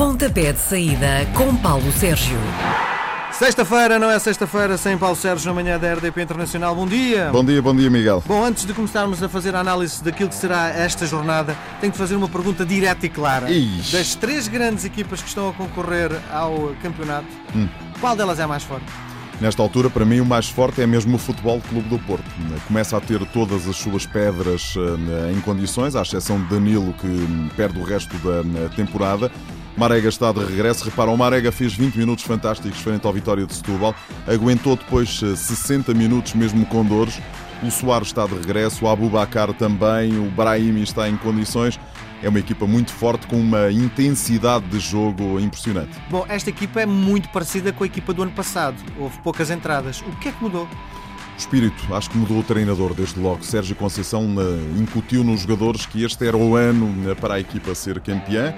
Pontapé de saída com Paulo Sérgio. Sexta-feira, não é sexta-feira sem Paulo Sérgio na manhã da RDP Internacional. Bom dia! Bom dia, bom dia, Miguel. Bom, antes de começarmos a fazer a análise daquilo que será esta jornada, tenho que fazer uma pergunta direta e clara. Ixi. Das três grandes equipas que estão a concorrer ao campeonato, Hum. qual delas é a mais forte? Nesta altura, para mim, o mais forte é mesmo o Futebol Clube do Porto. Começa a ter todas as suas pedras eh, em condições, à exceção de Danilo, que hum, perde o resto da hum, temporada. Marega está de regresso. Repara, o Marega fez 20 minutos fantásticos frente ao Vitória de Setúbal. Aguentou depois eh, 60 minutos mesmo com dores. O Soares está de regresso, o Abubacar também, o Brahimi está em condições. É uma equipa muito forte, com uma intensidade de jogo impressionante. Bom, esta equipa é muito parecida com a equipa do ano passado. Houve poucas entradas. O que é que mudou? O espírito, acho que mudou o treinador desde logo. Sérgio Conceição eh, incutiu nos jogadores que este era o ano eh, para a equipa ser campeã.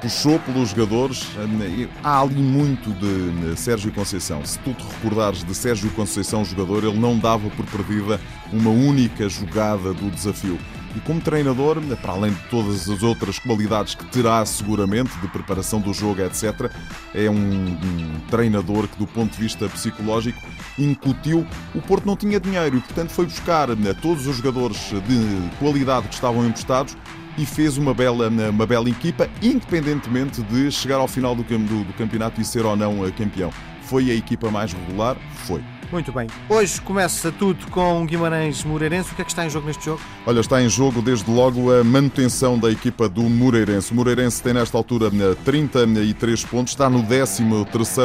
Puxou pelos jogadores. eh, Há ali muito de eh, Sérgio Conceição. Se tu te recordares de Sérgio Conceição, jogador, ele não dava por perdida uma única jogada do desafio. E como treinador, eh, para além de todas as outras qualidades que terá seguramente, de preparação do jogo, etc., é um, um treinador que, do ponto de vista psicológico, incutiu. O Porto não tinha dinheiro e, portanto, foi buscar né, todos os jogadores de qualidade que estavam emprestados e fez uma bela, uma bela equipa, independentemente de chegar ao final do, do- do campeonato e ser ou não eh, campeão. Foi a equipa mais regular? Foi. Muito bem. Hoje começa tudo com Guimarães Moreirense. O que é que está em jogo neste jogo? Olha, está em jogo desde logo a manutenção da equipa do Moreirense. O Moreirense tem nesta altura eh, 33 pontos, está no 13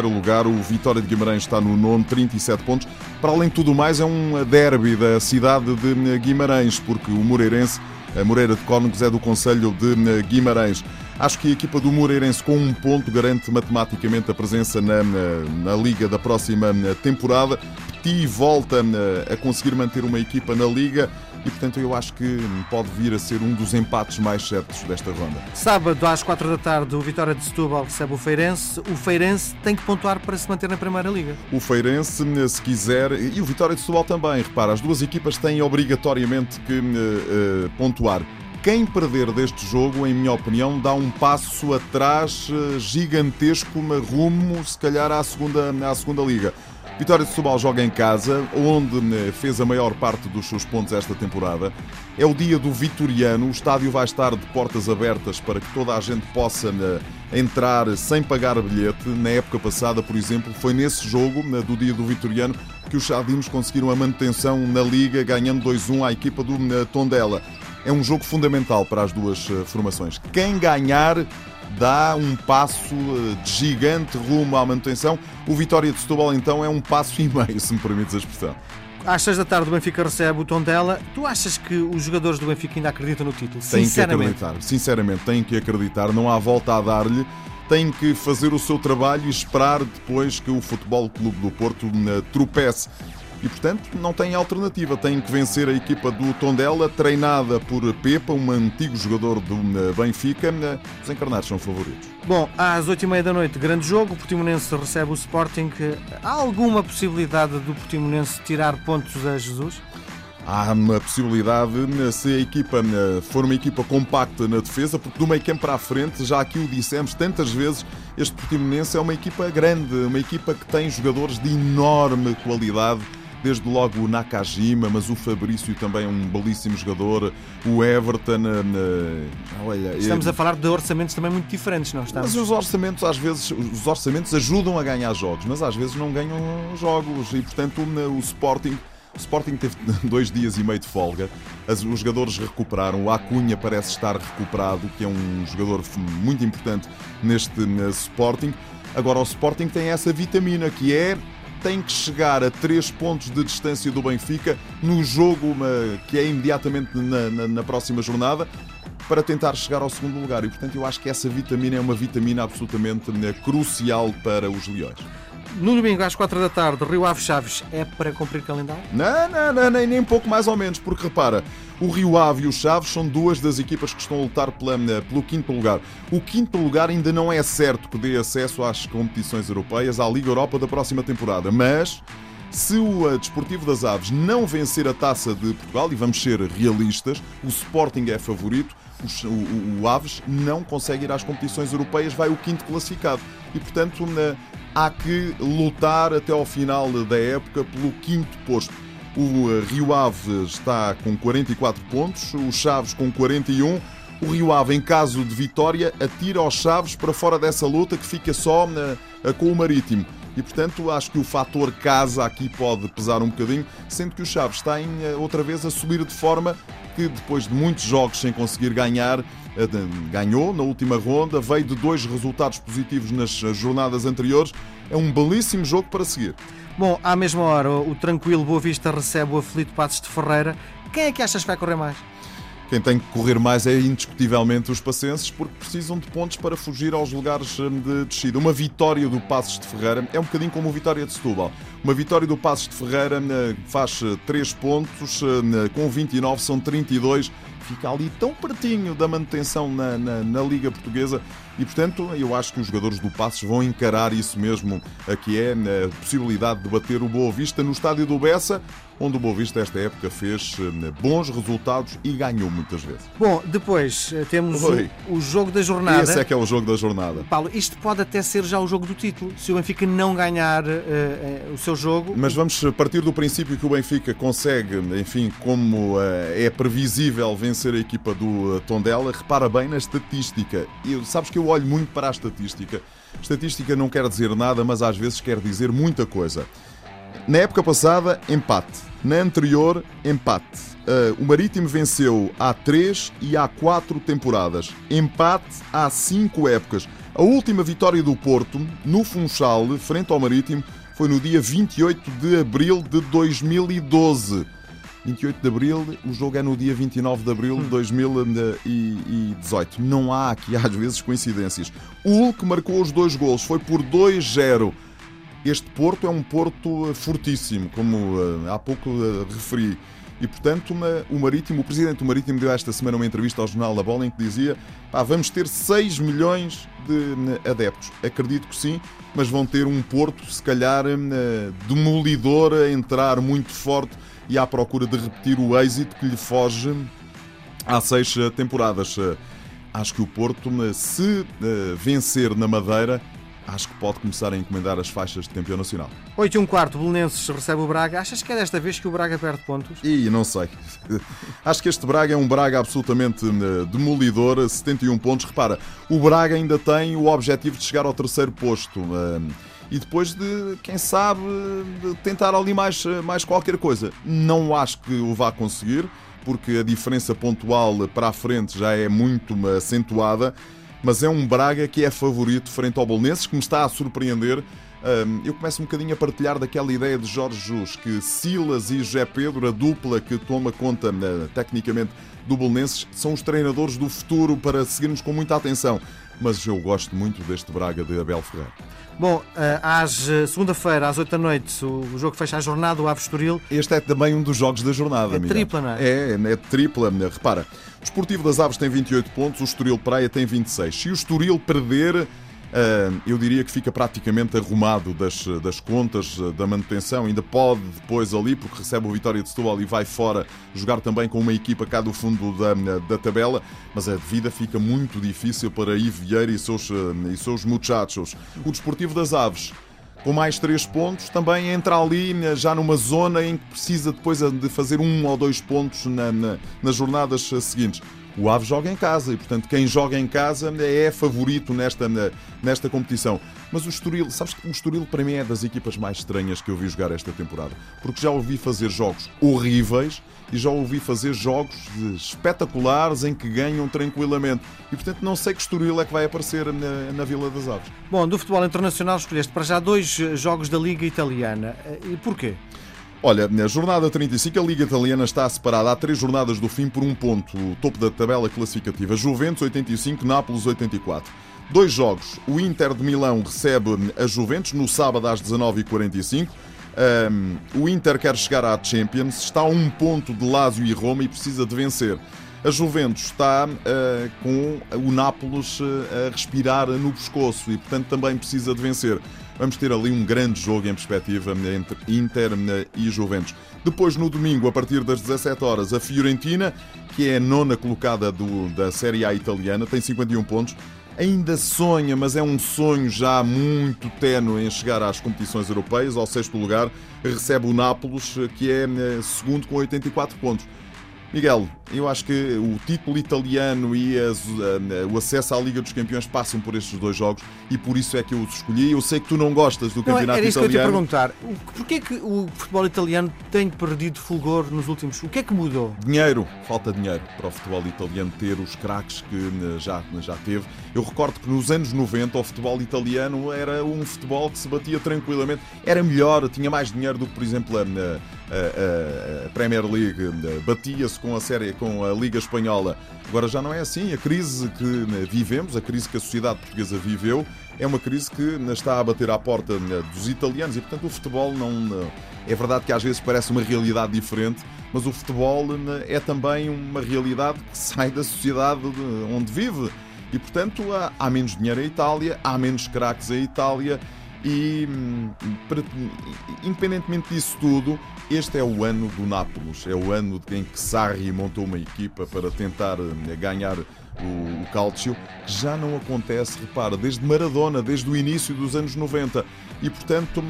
lugar. O Vitória de Guimarães está no 9, 37 pontos. Para além de tudo mais, é um derby da cidade de eh, Guimarães, porque o Moreirense, Moreira de Cónegos, é do Conselho de eh, Guimarães. Acho que a equipa do Moreirense, com um ponto, garante matematicamente a presença na, na, na Liga da próxima eh, temporada. Petit volta eh, a conseguir manter uma equipa na Liga e, portanto, eu acho que pode vir a ser um dos empates mais certos desta ronda. Sábado às 4 da tarde, o Vitória de Setúbal recebe o Feirense. O Feirense tem que pontuar para se manter na Primeira Liga. O Feirense, se quiser, e o Vitória de Setúbal também, repara, as duas equipas têm obrigatoriamente que eh, pontuar. Quem perder deste jogo, em minha opinião, dá um passo atrás eh, gigantesco rumo, se calhar, à segunda, à segunda liga. Vitória de Setúbal joga em casa, onde eh, fez a maior parte dos seus pontos esta temporada. É o dia do Vitoriano, o estádio vai estar de portas abertas para que toda a gente possa eh, entrar sem pagar bilhete. Na época passada, por exemplo, foi nesse jogo, eh, do dia do Vitoriano, que os Chadinos conseguiram a manutenção na Liga, ganhando 2-1 à equipa do Tondela. É um jogo fundamental para as duas formações. Quem ganhar dá um passo eh, de gigante rumo à manutenção. O Vitória de Setúbal, então, é um passo e meio, se me permites a expressão. Às 6 da tarde, o Benfica recebe o Tondela. Tu achas que os jogadores do Benfica ainda acreditam no título? Têm que Sinceramente. acreditar. Sinceramente, têm que acreditar. Não há volta a dar-lhe. Têm que fazer o seu trabalho e esperar depois que o Futebol Clube do Porto eh, tropece. E, portanto, não tem alternativa. Têm que vencer a equipa do Tondela, treinada por Pepa, um antigo jogador do eh, Benfica. Eh, Os encarnados são favoritos. Bom, às 8h30 da noite, grande jogo. O Portimonense recebe o Sporting. Há alguma possibilidade do Portimonense tirar pontos a Jesus? Há uma possibilidade, né, se a equipa for uma equipa compacta na defesa, porque do meio campo para a frente, já aqui o dissemos tantas vezes, este Portimonense é uma equipa grande, uma equipa que tem jogadores de enorme qualidade, desde logo o Nakajima, mas o Fabrício também é um belíssimo jogador, o Everton, né, olha... Estamos é- a falar de orçamentos também muito diferentes, não estamos? mas os orçamentos, às vezes, os orçamentos ajudam a ganhar jogos, mas às vezes não ganham jogos e, portanto, o Sporting. O Sporting teve dois dias e meio de folga, As- os jogadores recuperaram, o Acunha parece estar recuperado, que é um jogador muito importante neste eh, Sporting. Agora, o Sporting tem essa vitamina que é tem que chegar a 3 pontos de distância do Benfica no jogo que é imediatamente na, na- na próxima jornada para tentar chegar ao segundo lugar. E portanto eu acho que essa vitamina é uma vitamina absolutamente né, crucial para os Leões. No domingo, às 4 da tarde, Rio Ave Chaves é para cumprir calendário? Não, não, não, nem, nem pouco mais ou menos, porque repara, o Rio Ave e o Chaves são duas das equipas que estão a lutar pela- pelo quinto lugar. O quinto lugar ainda não é certo que dê acesso às competições europeias, à Liga Europa da próxima temporada, mas Se o Desportivo das Aves não vencer a taça de Portugal, e vamos ser realistas, o Sporting é favorito, o, o, o Aves não consegue ir às competições europeias, vai o quinto classificado. E, portanto, há que lutar até ao final da época pelo quinto posto. O Rio Ave está com 44 pontos, o Chaves com 41. O Rio Ave, em caso de vitória, atira os Chaves para fora dessa luta que fica só na, com o Marítimo. E, portanto, acho que o fator casa aqui pode pesar um bocadinho, sendo que o Chaves está em, eh, outra vez a subir de forma que, depois de muitos jogos sem conseguir ganhar, eh, ganhou na última ronda, veio de dois resultados positivos nas jornadas anteriores. É um belíssimo jogo para seguir. Bom, à mesma hora, o tranquilo Boa Vista recebe o aflito Passos de Ferreira. Quem é que achas que vai correr mais? Quem tem que correr mais é indiscutivelmente os pacenses, porque precisam de pontos para fugir aos lugares hum, de descida. Uma vitória do Passos de Ferreira é um bocadinho como a vitória de Setúbal. Uma vitória do Passos de Ferreira hum, faz 3 eh, pontos, hum, com 29 são 32 fica ali tão pertinho da manutenção na, na, na, Liga Portuguesa e, portanto, eu acho que os jogadores do Passos vão encarar isso mesmo, que é a possibilidade de bater o Boa Vista no estádio do Bessa, onde o Boa Vista esta época fez eh, bons resultados e ganhou muitas vezes. Bom, depois eh, temos o, o, jogo da jornada. Esse é que é o jogo da jornada. Paulo, isto pode até ser já o jogo do título, se o Benfica não ganhar uh, uh, o seu jogo. Mas vamos partir do princípio que o Benfica consegue, enfim, como uh, é previsível vencer a equipa do Tondela. Repara bem na estatística. Eu, sabes que eu olho muito para a estatística. Estatística não quer dizer nada, mas às vezes quer dizer muita coisa. Na época passada, empate. Na anterior, empate. Uh, o Marítimo venceu há três e há quatro temporadas. Empate há cinco épocas. A última vitória do Porto, no Funchal, frente ao Marítimo, foi no dia 28 de abril de 2012. 28 de abril, o jogo é no dia 29 de abril de 2018. Não há aqui, às vezes, coincidências. O Hulk marcou os dois gols, foi por 2-0. Este Porto é um Porto fortíssimo, como uh, há pouco uh, referi. E, portanto, uma, o Marítimo, o presidente do Marítimo deu esta semana uma entrevista ao Jornal da Bola em que dizia vamos ter 6 milhões de adeptos. Acredito que sim, mas vão ter um Porto, se calhar, demolidor, a entrar muito forte e à procura de repetir o êxito que lhe foge há seis temporadas. Acho que o Porto, se vencer na Madeira, acho que pode começar a encomendar as faixas de campeão nacional. 8 e um quarto, Belenenses recebe o Braga. Achas que é desta vez que o Braga perde pontos? E não sei. Acho que este Braga é um Braga absolutamente eh, demolidor, 71 pontos. Repara, o Braga ainda tem o objetivo de chegar ao terceiro posto. Eh, e depois de, quem sabe, de tentar ali mais, eh, mais qualquer coisa. Não acho que o vá conseguir, porque a diferença pontual para a frente já é muito acentuada mas é um Braga que é favorito frente ao Bolonenses, que me está a surpreender. Eu começo um bocadinho a partilhar daquela ideia de Jorge Jus, que Silas e José Pedro, a dupla que toma conta eh, tecnicamente do Bolonenses, são os treinadores do futuro para seguirmos com muita atenção. Mas eu gosto muito deste Braga de Abel Ferreira. Bom, eh, às eh, segunda-feira, às 8 da noite, o jogo fecha a jornada, o Aves Estoril. Este é também um dos jogos da jornada, É tripla, não é? É, é tripla. Repara, o Esportivo das Aves tem 28 pontos, o Estoril Praia tem 26. Se o Estoril perder, eu diria que fica praticamente arrumado das, das contas eh, da manutenção. Ainda pode depois ali, porque recebe o Vitória de Setúbal e vai fora jogar também com uma equipa cá do fundo da, da tabela, mas a vida fica muito difícil para Ivo Vieira e seus, eh, e seus muchachos. O Desportivo das Aves com mais três pontos, também entra ali eh, já numa zona em que precisa depois de fazer um ou dois pontos na, na, nas jornadas seguintes. O Ave joga em casa e, portanto, quem joga em casa é favorito nesta, nesta competição. Mas o Estoril, sabes que o Estoril para mim é das equipas mais estranhas que eu vi jogar esta temporada. Porque já ouvi fazer jogos horríveis e já ouvi fazer jogos espetaculares em que ganham tranquilamente. E portanto não sei que Estoril é que vai aparecer na, na Vila das Aves. Bom, do futebol internacional escolheste para já dois jogos da Liga Italiana. E porquê? Olha, na jornada 35, a Liga Italiana está separada há três jornadas do fim por um ponto. O topo da tabela classificativa: Juventus 85, Nápoles 84. Dois jogos. O Inter de Milão recebe a Juventus no sábado às 19h45. Um, o Inter quer chegar à Champions, está a um ponto de Lazio e Roma e precisa de vencer. A Juventus está uh, com o Nápoles uh, a respirar no pescoço e, portanto, também precisa de vencer. Vamos ter ali um grande jogo em perspectiva entre Inter e Juventus. Depois, no domingo, a partir das 17 horas, a Fiorentina, que é a nona colocada do, da Série A italiana, tem 51 pontos. Ainda sonha, mas é um sonho já muito tenue em chegar às competições europeias. Ao sexto lugar, recebe o Nápoles, que é eh, segundo com 84 pontos. Miguel, eu acho que o título italiano e as, uh, o acesso à Liga dos Campeões passam por estes dois jogos e por isso é que eu os escolhi. Eu sei que tu não gostas do não, campeonato era isso italiano. Que eu te perguntar. Porquê que o futebol italiano tem perdido fulgor nos últimos... O que é que mudou? Dinheiro. Falta dinheiro para o futebol italiano ter os craques que uh, já, já teve. Eu recordo que nos anos 90 o futebol italiano era um futebol que se batia tranquilamente. Era melhor, tinha mais dinheiro do que, por exemplo, a, a, a Premier League. Batia-se com a série, com a Liga Espanhola. Agora já não é assim. A crise que né, vivemos, a crise que a sociedade portuguesa viveu, é uma crise que né, está a bater à porta né, dos italianos e, portanto, o futebol não. É verdade que às vezes parece uma realidade diferente, mas o futebol é também uma realidade que sai da sociedade onde vive. E, portanto, há, menos dinheiro em Itália, há menos craques em Itália e, independentemente disso tudo, este é o ano do Nápoles. É o ano em que Sarri montou uma equipa para tentar hum, ganhar o, o Calcio, que já não acontece, repara, desde Maradona, desde o início dos anos 90. E portanto,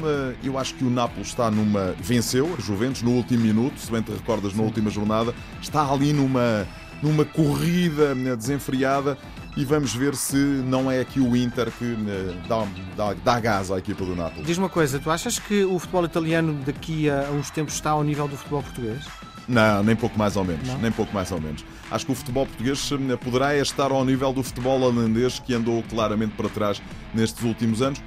eu acho que o Nápoles está numa. venceu a Juventus no último minuto, se bem te recordas, na última jornada, está ali numa, numa corrida desenfreada e vamos ver se não é aqui o Inter que eh, dá, dá, dá gás à equipa do Nápoles. Diz uma coisa, tu achas que o futebol italiano daqui a uns tempos está ao nível do futebol português? Não, nem pouco mais ou menos. Não? Nem pouco mais ou menos. Acho que o futebol português eh, poderá estar ao nível do futebol holandês que andou claramente para trás nestes últimos anos.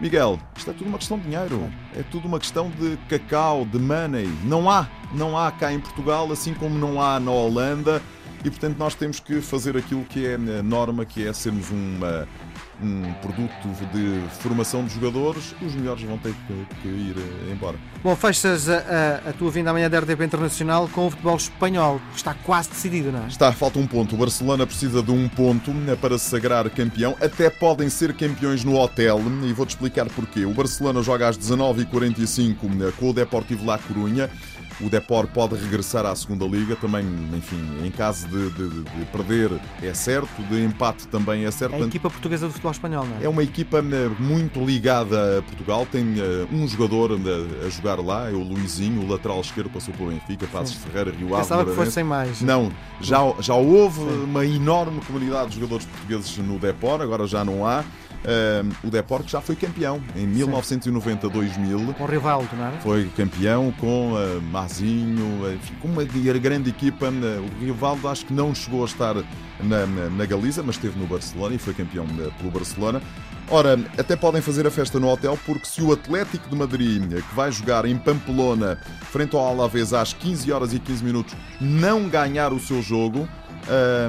Miguel, isto é tudo uma questão de dinheiro. É tudo uma questão de cacau, de money. Não há. Não há cá em Portugal, assim como não há na Holanda e, portanto, nós temos que fazer aquilo que é a norma, que é sermos uma, um produto de formação de jogadores, os melhores vão ter que, que ir eh, embora. Bom, fechas a, a, a, tua vinda amanhã da RDP Internacional com o futebol espanhol. Está quase decidido, não é? Está, falta um ponto. O Barcelona precisa de um ponto né, para se sagrar campeão. Até podem ser campeões no hotel e vou-te explicar porquê. O Barcelona joga às 19h45 né, com o Deportivo La Corunha. O Depor pode regressar à segunda liga também, enfim, em caso de, de, de perder é certo, de empate também é certo. É a equipa portuguesa do futebol espanhol, não é? É uma equipa eh, muito ligada a Portugal, tem uh, um jogador a, a, jogar lá, é o Luizinho, o lateral esquerdo, passou pelo Benfica, Passos Ferreira, Rio Ave. Pensava que fossem mais. Não, já, já houve Sim. uma enorme comunidade de jogadores portugueses no Depor, agora já não há. Uh, o Deportes já foi campeão em 1990-2000. Com o Rivaldo, não era? Foi campeão com uh, Enfim, com uma grande equipa. Uh, o Rivaldo acho que não chegou a estar na, na, na Galiza, mas esteve no Barcelona e foi campeão uh, pelo Barcelona. Ora, até podem fazer a festa no hotel, porque se o Atlético de Madrid, que vai jogar em Pamplona, frente ao Alavés às 15 horas e 15 minutos, não ganhar o seu jogo,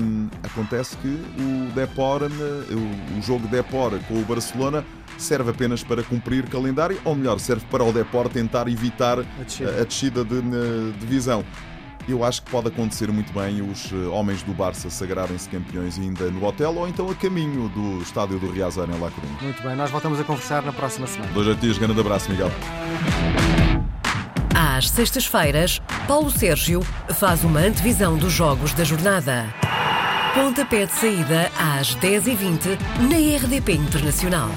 um, acontece que o Depor, o jogo Depor com o Barcelona serve apenas para cumprir calendário, ou melhor, serve para o Depor tentar evitar a descida, a descida de, de divisão. Eu acho que pode acontecer muito bem os eh, homens do Barça sagrarem-se campeões ainda no hotel ou então a caminho do estádio do Riazor em La Coruña. Muito bem, nós voltamos a conversar na próxima semana. Dois a ti, grande abraço, Miguel. Às sextas-feiras, Paulo Sérgio faz uma antevisão dos jogos da jornada. Pontapé de saída às 10h20 na RDP Internacional.